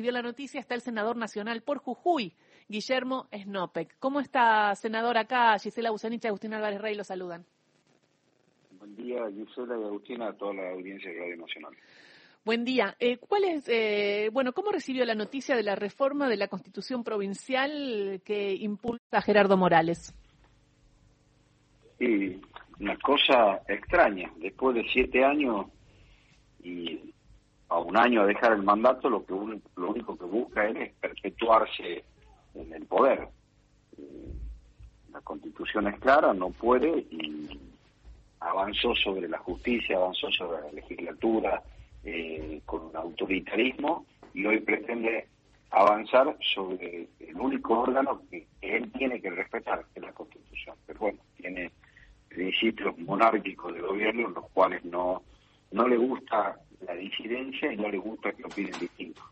Vio la noticia, está el senador nacional por Jujuy, Guillermo Snopek. ¿Cómo está, senador, acá? Gisela Busanich y Agustín Álvarez Rey lo saludan. Buen día, Gisela y Agustina, a toda la audiencia de Radio Nacional. Buen día. Eh, ¿Cuál es, eh, bueno, cómo recibió la noticia de la reforma de la Constitución Provincial que impulsa Gerardo Morales? Sí, una cosa extraña. Después de siete años y a un año de dejar el mandato, lo que lo único que busca él es perpetuarse en el poder. La constitución es clara, no puede y avanzó sobre la justicia, avanzó sobre la legislatura eh, con un autoritarismo y hoy pretende avanzar sobre el único órgano que él tiene que respetar, que es la constitución. Pero bueno, tiene principios monárquicos de gobierno los cuales no, no le gusta la disidencia y no le gusta que opinen distinto.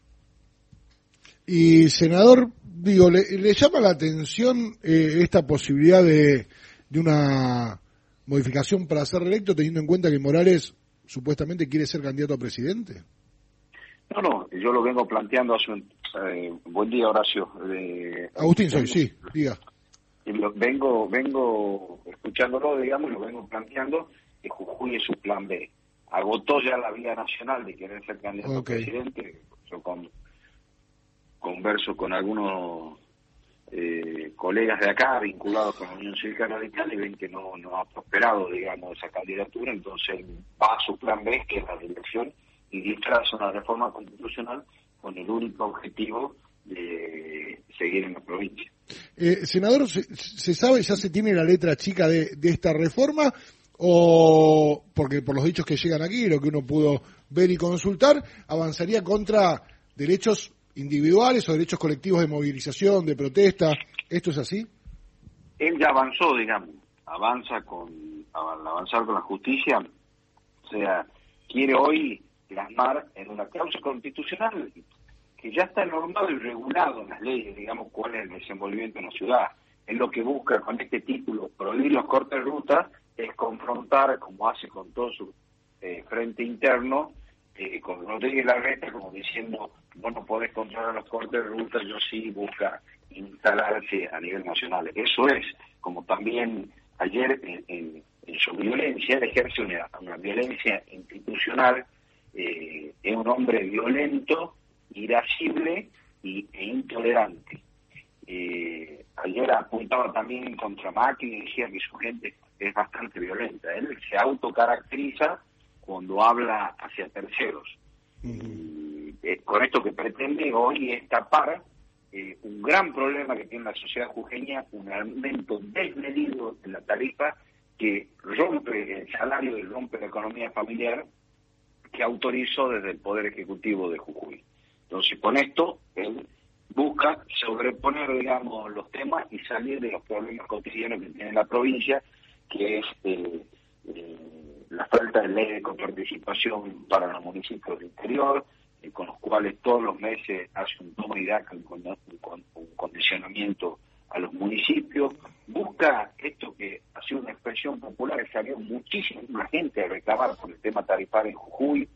Y senador, digo, ¿le, llama la atención eh, esta posibilidad de, de una modificación para ser electo teniendo en cuenta que Morales supuestamente quiere ser candidato a presidente? No, no, yo lo vengo planteando hace un eh, buen día, Horacio. Agustín, soy, sí, diga. Lo, vengo, vengo escuchándolo, digamos, lo vengo planteando que Jujuy es su plan B agotó ya la vía nacional de querer ser candidato a presidente. Yo con, converso con algunos eh, colegas de acá vinculados con la Unión Cívica Radical y ven que no, no ha prosperado, digamos, esa candidatura, entonces va a su plan B, que es la dirección, y disfraza una reforma constitucional con el único objetivo de seguir en la provincia. Eh, senador, ¿se, ¿se, sabe, ya se tiene la letra chica de, de esta reforma? O porque por los dichos que llegan aquí, lo que uno pudo ver y consultar, avanzaría contra derechos individuales o derechos colectivos de movilización, de protesta. ¿Esto es así? Él ya avanzó, digamos, avanza con, avanzar con la justicia, o sea, quiere hoy plasmar en una causa constitucional que ya está normado y regulado en las leyes, digamos, cuál es el desenvolvimiento en la ciudad. Es lo que busca con este título, prohibir los cortes de ruta es confrontar, como hace con todo su eh, frente interno, eh, con Rodríguez Larreta, como diciendo, vos no podés controlar los cortes de ruta, yo sí busca instalarse a nivel nacional. Eso es, como también ayer en, su violencia, él ejerce una, violencia institucional, eh, es un hombre violento, irascible e intolerante. Apuntaba también contra Macri y decía que su gente es bastante violenta. Él se autocaracteriza cuando habla hacia terceros. y, eh, con esto que pretende hoy es tapar eh, un gran problema que tiene la sociedad jujeña, un aumento desmedido en la tarifa que rompe el salario y rompe la economía familiar que autorizó desde el Poder Ejecutivo de Jujuy. Entonces, con esto, él busca sobreponer, digamos, los temas y salir de los problemas cotidianos que tiene la provincia que es eh, eh, la falta de ley de coparticipación para los municipios del interior, eh, con los cuales todos los meses hace un toma y daca, un, un, condicionamiento a los municipios, busca esto que ha sido una expresión popular, salió muchísima gente a reclamar por el tema tarifario en Jujuy,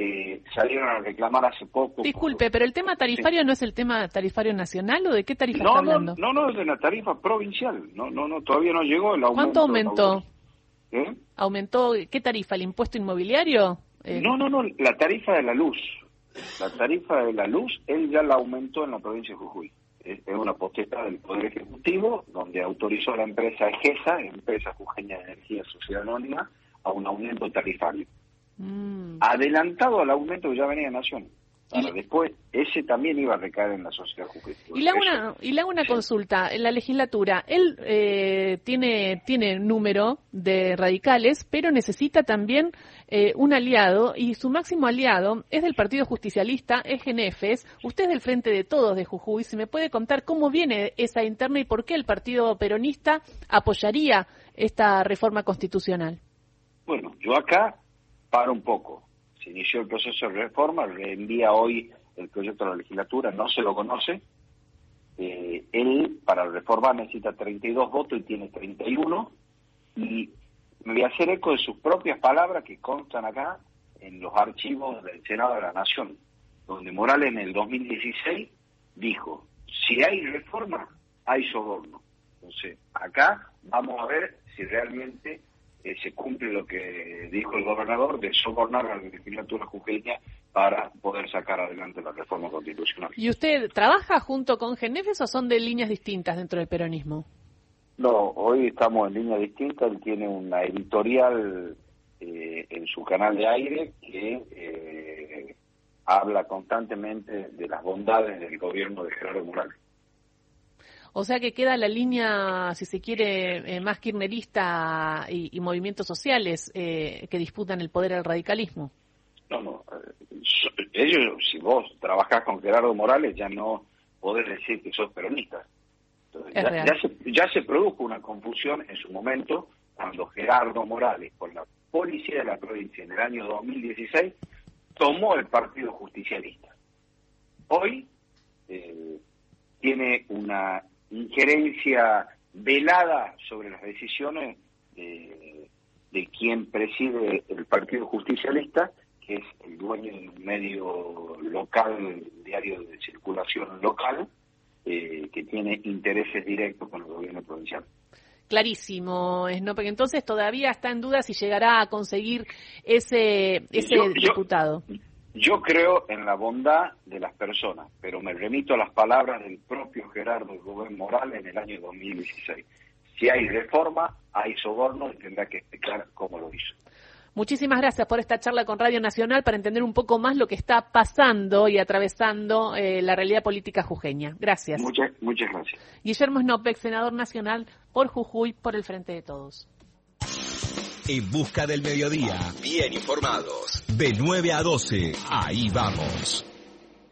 eh, salieron a reclamar hace poco. Disculpe, pero el tema tarifario no es el tema tarifario nacional o de qué tarifa no, está hablando? No, no, es de la tarifa provincial. No, no, no, todavía no llegó el aumento. ¿Cuánto aumentó? ¿Eh? ¿Aumentó qué tarifa? ¿El impuesto inmobiliario? Eh, no, no, no, la tarifa de la luz. La tarifa de la luz, él ya la aumentó en la provincia de Jujuy. Es una potestad del Poder Ejecutivo, donde autorizó a la empresa EGESA, Empresa Jujeña de Energía Sociedad Anónima, a un aumento tarifario. Mm. adelantado al aumento que ya venía en Nación. después, ese también iba a recaer en la sociedad jurídica. Y le hago una, y le hago una consulta. En la legislatura, él eh, tiene, tiene número de radicales, pero necesita también eh, un aliado, y su máximo aliado es del Partido Justicialista, es Genefes. Usted es del Frente de Todos de Jujuy. ¿Se me puede contar cómo viene esa interna y por qué el Partido Peronista apoyaría esta reforma constitucional? Bueno, yo acá para un poco. Se inició el proceso de reforma, reenvía hoy el proyecto a la legislatura, no se lo conoce. Eh, él, para reformar, necesita 32 votos y tiene 31. Y me voy a hacer eco de sus propias palabras que constan acá en los archivos del Senado de la Nación. donde Morales en el 2016 dijo, si hay reforma, hay soborno. Entonces, acá vamos a ver si realmente eh, se cumple lo que dijo el gobernador de sobornar a la legislatura jujeña para poder sacar adelante la reforma constitucional. ¿Y usted trabaja junto con Genefes o son de líneas distintas dentro del peronismo? No, hoy estamos en línea distinta. Él tiene una editorial eh, en su canal de aire que eh, habla constantemente de las bondades del gobierno de Gerardo Morales. O sea que queda la línea, si se quiere, eh, más kirchnerista y, movimientos sociales que disputan el poder al radicalismo. No, no. Ellos, si vos trabajás con Gerardo Morales, ya no podés decir que sos peronista ya, se, produjo una confusión en su momento cuando Gerardo Morales, con la policía de la provincia en el año 2016, tomó el Partido Justicialista. Hoy eh, tiene una injerencia velada sobre las decisiones de, de quien preside el Partido Justicialista, que es el dueño de un medio local, diario de circulación local, eh, que tiene intereses directos con el gobierno provincial. Clarísimo, porque Entonces todavía está en duda si llegará a conseguir ese, ese diputado. Yo, creo en la bondad de las personas, pero me remito a las palabras del propio Gerardo Rubén Morales en el año 2016. Si hay reforma, hay soborno y tendrá que explicar cómo lo hizo. Muchísimas gracias por esta charla con Radio Nacional para entender un poco más lo que está pasando y atravesando eh, la realidad política jujeña. Gracias. Muchas, muchas gracias. Guillermo Snopek, senador nacional por Jujuy, por el Frente de Todos. En busca del mediodía, bien informados. De 9 a 12, ahí vamos.